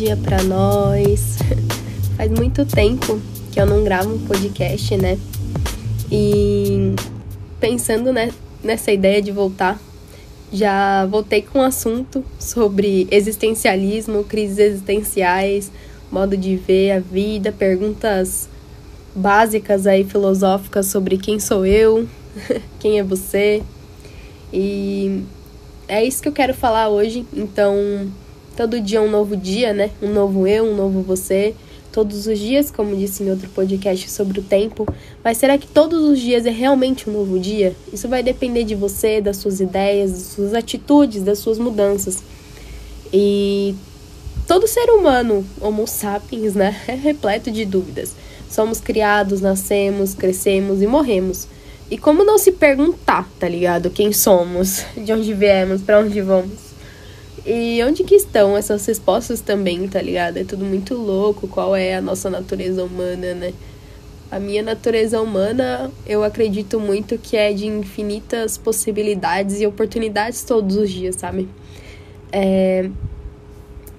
dia para nós. Faz muito tempo que eu não gravo um podcast, né? E pensando né, nessa ideia de voltar, já voltei com um assunto sobre existencialismo, crises existenciais, modo de ver a vida, perguntas básicas aí filosóficas sobre quem sou eu, quem é você. E é isso que eu quero falar hoje. Então, todo dia é um novo dia, né? Um novo eu, um novo você. Todos os dias, como disse em outro podcast sobre o tempo. Mas será que todos os dias é realmente um novo dia? Isso vai depender de você, das suas ideias, das suas atitudes, das suas mudanças. E todo ser humano, Homo sapiens, né? É repleto de dúvidas. Somos criados, nascemos, crescemos e morremos. E como não se perguntar, tá ligado? Quem somos, de onde viemos, para onde vamos? E onde que estão essas respostas também, tá ligado? É tudo muito louco, qual é a nossa natureza humana, né? A minha natureza humana, eu acredito muito que é de infinitas possibilidades e oportunidades todos os dias, sabe? É...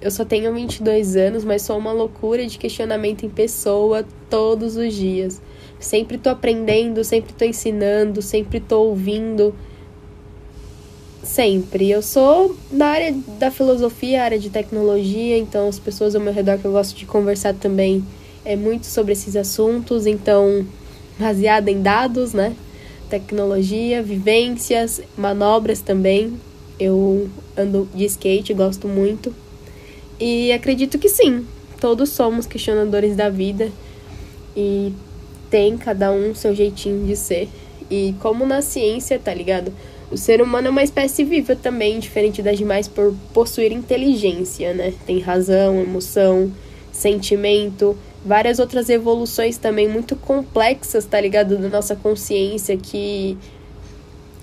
Eu só tenho 22 anos, mas sou uma loucura de questionamento em pessoa todos os dias. Sempre tô aprendendo, sempre tô ensinando, sempre tô ouvindo. Sempre. Eu sou na área da filosofia, área de tecnologia, então as pessoas ao meu redor que eu gosto de conversar também é muito sobre esses assuntos, então baseada em dados, né? Tecnologia, vivências, manobras também. Eu ando de skate, gosto muito. E acredito que sim, todos somos questionadores da vida e tem cada um seu jeitinho de ser. E como na ciência, tá ligado? O ser humano é uma espécie viva também, diferente das demais por possuir inteligência, né? Tem razão, emoção, sentimento, várias outras evoluções também muito complexas, tá ligado? Da nossa consciência que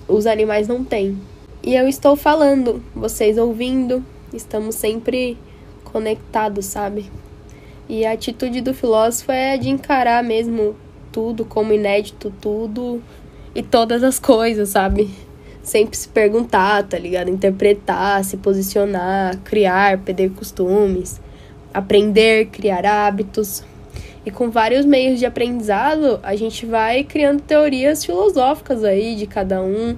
os animais não têm. E eu estou falando, vocês ouvindo, estamos sempre conectados, sabe? E a atitude do filósofo é de encarar mesmo tudo como inédito, tudo e todas as coisas, sabe? Sempre se perguntar, tá ligado? Interpretar, se posicionar, criar, perder costumes, aprender, criar hábitos. E com vários meios de aprendizado, a gente vai criando teorias filosóficas aí de cada um,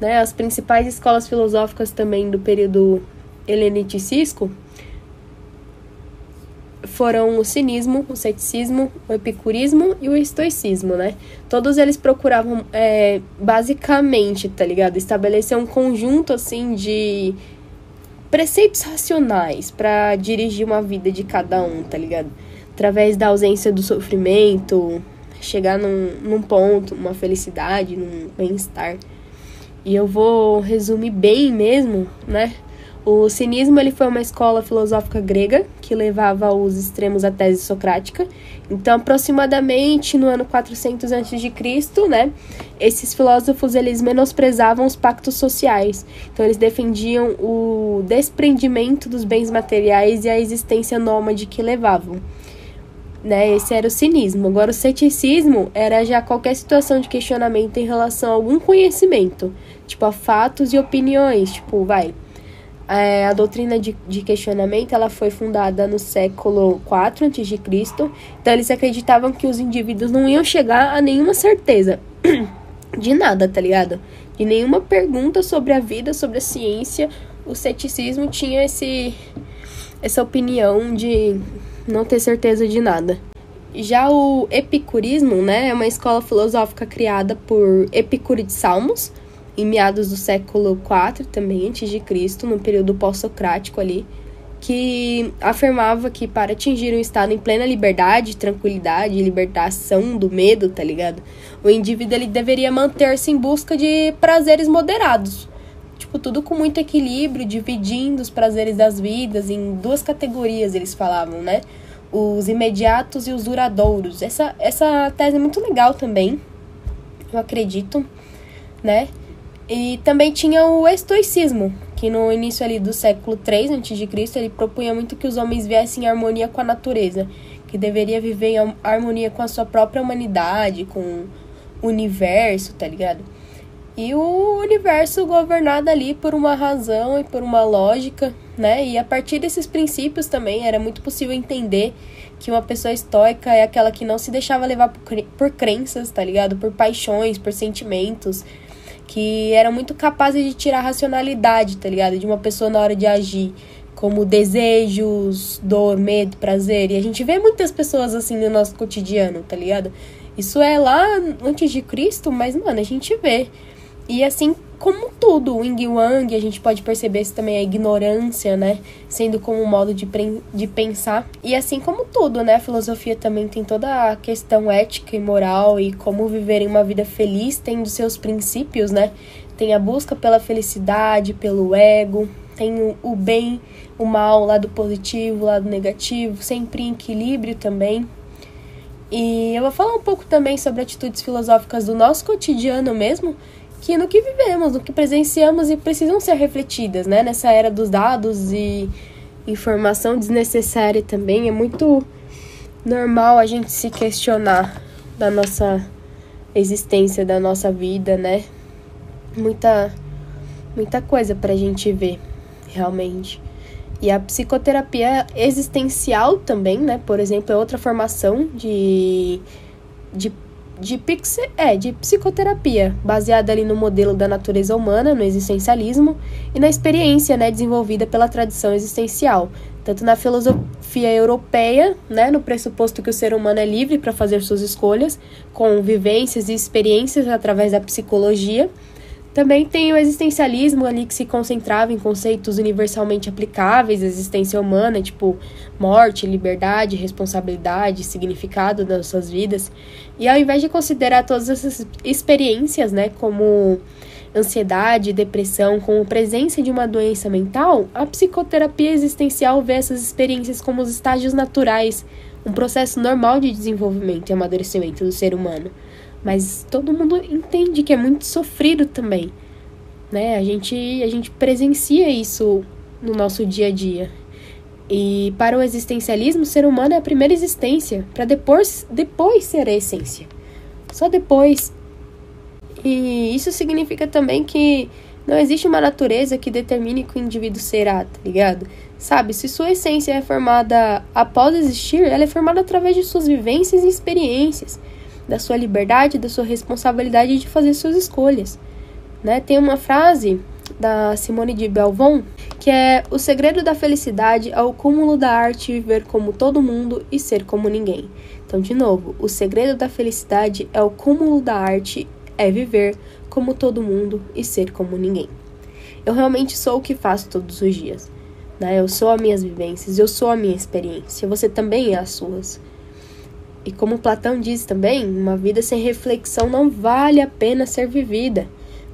né? As principais escolas filosóficas também do período heleniticísco foram o cinismo, o ceticismo, o epicurismo e o estoicismo, né? Todos eles procuravam, é, basicamente, tá ligado? Estabelecer um conjunto, assim, de preceitos racionais para dirigir uma vida de cada um, tá ligado? Através da ausência do sofrimento, chegar num, num ponto, uma felicidade, num bem-estar. E eu vou resumir bem mesmo, né? O cinismo ele foi uma escola filosófica grega que levava aos extremos a tese socrática. Então, aproximadamente no ano 400 a.C., né, esses filósofos eles menosprezavam os pactos sociais. Então, eles defendiam o desprendimento dos bens materiais e a existência nômade que levavam. Né, esse era o cinismo. Agora, o ceticismo era já qualquer situação de questionamento em relação a algum conhecimento, tipo a fatos e opiniões, tipo, vai, a doutrina de, de, questionamento ela foi fundada no século IV a.C. Então eles acreditavam que os indivíduos não iam chegar a nenhuma certeza de nada, tá ligado? De nenhuma pergunta sobre a vida, sobre a ciência. O ceticismo tinha esse essa opinião de não ter certeza de nada. Já o epicurismo, né, é uma escola filosófica criada por Epicuro de Salmos, em meados do século IV, também antes de Cristo, no período pós-socrático ali, que afirmava que para atingir um estado em plena liberdade, tranquilidade, libertação do medo, tá ligado? O indivíduo ele deveria manter-se em busca de prazeres moderados. Tipo, tudo com muito equilíbrio, dividindo os prazeres das vidas em duas categorias, eles falavam, né? Os imediatos e os duradouros. Essa, essa tese é muito legal também, eu acredito, né? E também tinha o estoicismo, que no início ali do século III a.C., ele propunha muito que os homens viessem em harmonia com a natureza, que deveria viver em harmonia com a sua própria humanidade, com o universo, tá ligado? E o universo governado ali por uma razão e por uma lógica, né? E a partir desses princípios também era muito possível entender que uma pessoa estoica é aquela que não se deixava levar por crenças, tá ligado? Por paixões, por sentimentos, que eram muito capazes de tirar a racionalidade, tá ligado? De uma pessoa na hora de agir, como desejos, dor, medo, prazer. E a gente vê muitas pessoas assim no nosso cotidiano, tá ligado? Isso é lá antes de Cristo, mas, mano, a gente vê. E assim como tudo, o Yin Yang, a gente pode perceber isso também, a ignorância, né? Sendo como um modo de, de pensar. E assim como tudo, né? A filosofia também tem toda a questão ética e moral e como viver em uma vida feliz, tendo seus princípios, né? Tem a busca pela felicidade, pelo ego, tem o, o bem, o mal, o lado positivo, o lado negativo, sempre em equilíbrio também. E eu vou falar um pouco também sobre atitudes filosóficas do nosso cotidiano mesmo, que no que vivemos, no que presenciamos e precisam ser refletidas, né? Nessa era dos dados e informação desnecessária também, é muito normal a gente se questionar da nossa existência, da nossa vida, né? Muita muita coisa pra gente ver, realmente. E a psicoterapia existencial também, né? Por exemplo, é outra formação de de de, pix, é, de psicoterapia, baseada ali no modelo da natureza humana, no existencialismo, e na experiência né, desenvolvida pela tradição existencial, tanto na filosofia europeia, né, no pressuposto que o ser humano é livre para fazer suas escolhas, com vivências e experiências através da psicologia, também tem o existencialismo ali que se concentrava em conceitos universalmente aplicáveis à existência humana, tipo morte, liberdade, responsabilidade, significado das suas vidas. E ao invés de considerar todas essas experiências, né, como ansiedade, depressão, como presença de uma doença mental, a psicoterapia existencial vê essas experiências como os estágios naturais, um processo normal de desenvolvimento e amadurecimento do ser humano. Mas todo mundo entende que é muito sofrido também, né? A gente, a gente presencia isso no nosso dia a dia. E para o existencialismo, o ser humano é a primeira existência, para depois, depois ser a essência. Só depois. E isso significa também que não existe uma natureza que determine que o indivíduo será, tá ligado? Sabe, se sua essência é formada após existir, ela é formada através de suas vivências e experiências da sua liberdade, da sua responsabilidade de fazer suas escolhas. Né? Tem uma frase da Simone de Belvon que é o segredo da felicidade é o cúmulo da arte viver como todo mundo e ser como ninguém. Então, de novo, o segredo da felicidade é o cúmulo da arte é viver como todo mundo e ser como ninguém. Eu realmente sou o que faço todos os dias. Né? Eu sou as minhas vivências, eu sou a minha experiência. Você também é as suas. E como Platão diz também, uma vida sem reflexão não vale a pena ser vivida.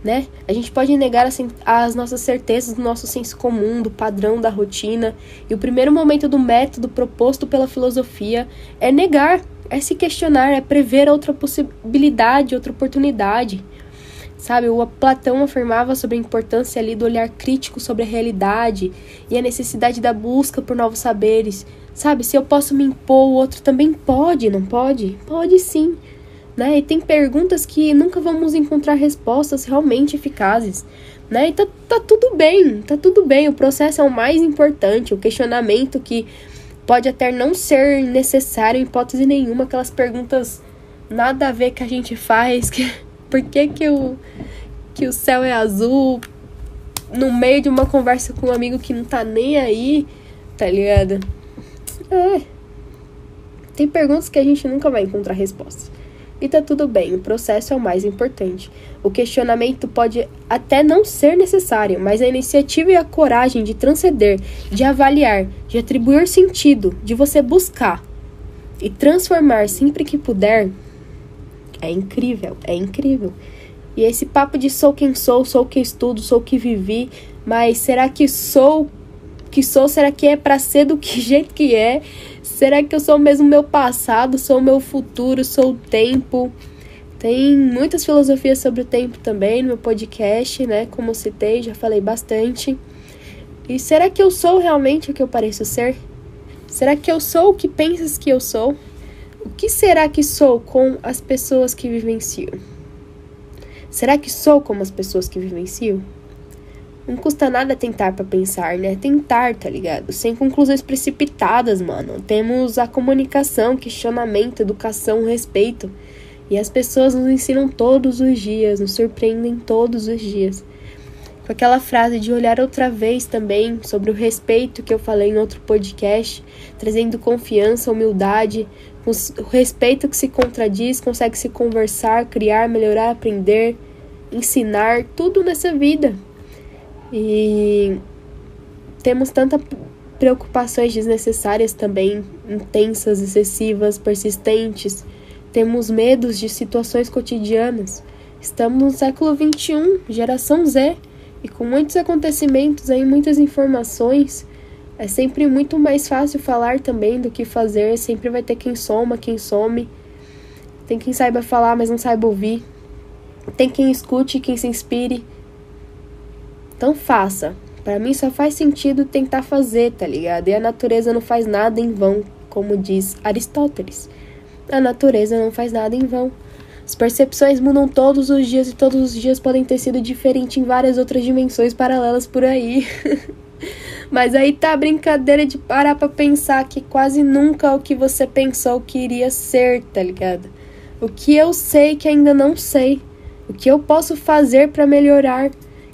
Né? A gente pode negar as, as nossas certezas do nosso senso comum, do padrão da rotina, e o primeiro momento do método proposto pela filosofia é negar, é se questionar, é prever outra possibilidade, outra oportunidade. Sabe, o Platão afirmava sobre a importância ali do olhar crítico sobre a realidade e a necessidade da busca por novos saberes, Sabe, se eu posso me impor, o outro também pode, não pode? Pode sim. Né? E tem perguntas que nunca vamos encontrar respostas realmente eficazes. Né? E tá, tá tudo bem, tá tudo bem. O processo é o mais importante, o questionamento que pode até não ser necessário em hipótese nenhuma, aquelas perguntas nada a ver que a gente faz, que por que que o, que o céu é azul no meio de uma conversa com um amigo que não tá nem aí, tá ligado? É. Tem perguntas que a gente nunca vai encontrar respostas. E tá tudo bem, o processo é o mais importante. O questionamento pode até não ser necessário, mas a iniciativa e a coragem de transcender, de avaliar, de atribuir sentido, de você buscar e transformar sempre que puder, é incrível, é incrível. E esse papo de sou quem sou, sou o que estudo, sou o que vivi, mas será que sou que sou? Será que é para ser do que jeito que é? Será que eu sou mesmo meu passado? Sou o meu futuro? Sou o tempo? Tem muitas filosofias sobre o tempo também no meu podcast, né? Como eu citei, já falei bastante. E será que eu sou realmente o que eu pareço ser? Será que eu sou o que pensas que eu sou? O que será que sou com as pessoas que vivenciam? Será que sou como as pessoas que vivenciam? Não custa nada tentar para pensar, né? Tentar, tá ligado? Sem conclusões precipitadas, mano. Temos a comunicação, questionamento, educação, respeito. E as pessoas nos ensinam todos os dias, nos surpreendem todos os dias. Com aquela frase de olhar outra vez também sobre o respeito que eu falei em outro podcast, trazendo confiança, humildade, o respeito que se contradiz, consegue se conversar, criar, melhorar, aprender, ensinar, tudo nessa vida. E temos tantas preocupações desnecessárias também, intensas, excessivas, persistentes. Temos medos de situações cotidianas. Estamos no século XXI, geração Z, e com muitos acontecimentos aí, muitas informações. É sempre muito mais fácil falar também do que fazer. Sempre vai ter quem soma, quem some. Tem quem saiba falar, mas não saiba ouvir. Tem quem escute, quem se inspire. Então faça. Para mim só faz sentido tentar fazer, tá ligado? E a natureza não faz nada em vão, como diz Aristóteles. A natureza não faz nada em vão. As percepções mudam todos os dias e todos os dias podem ter sido diferentes em várias outras dimensões paralelas por aí. Mas aí tá a brincadeira de parar pra pensar que quase nunca o que você pensou que iria ser, tá ligado? O que eu sei que ainda não sei. O que eu posso fazer para melhorar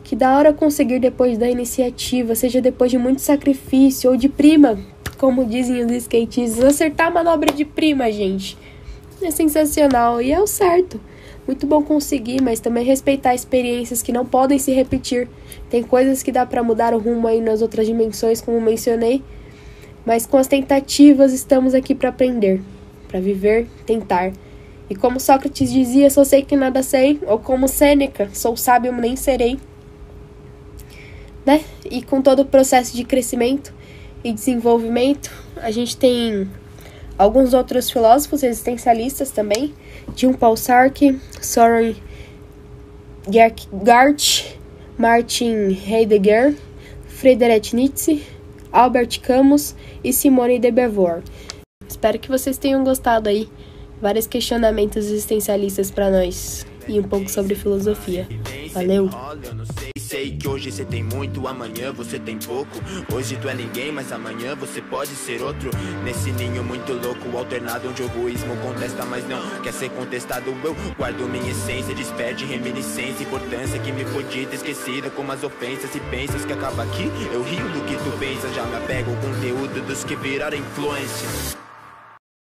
que da hora conseguir depois da iniciativa, seja depois de muito sacrifício ou de prima, como dizem os skatistas, acertar a manobra de prima, gente. É sensacional e é o certo. Muito bom conseguir, mas também respeitar experiências que não podem se repetir. Tem coisas que dá para mudar o rumo aí nas outras dimensões, como mencionei, mas com as tentativas estamos aqui para aprender, para viver, tentar. E como Sócrates dizia, só sei que nada sei, ou como Sêneca, sou sábio, nem serei né? E com todo o processo de crescimento e desenvolvimento, a gente tem alguns outros filósofos existencialistas também, John Paul Sartre, Soren Kierkegaard, Martin Heidegger, Friedrich Nietzsche, Albert Camus e Simone de Beauvoir. Espero que vocês tenham gostado aí. Vários questionamentos existencialistas para nós e um pouco sobre filosofia. Valeu! Sei que hoje você tem muito, amanhã você tem pouco. Hoje tu é ninguém, mas amanhã você pode ser outro. Nesse ninho muito louco, alternado onde o egoísmo contesta, mas não quer ser contestado. Eu guardo minha essência, despede reminiscência, importância que me foi dita, esquecida como as ofensas. E pensas que acaba aqui, eu rio do que tu pensas. Já me apego ao conteúdo dos que viraram influência.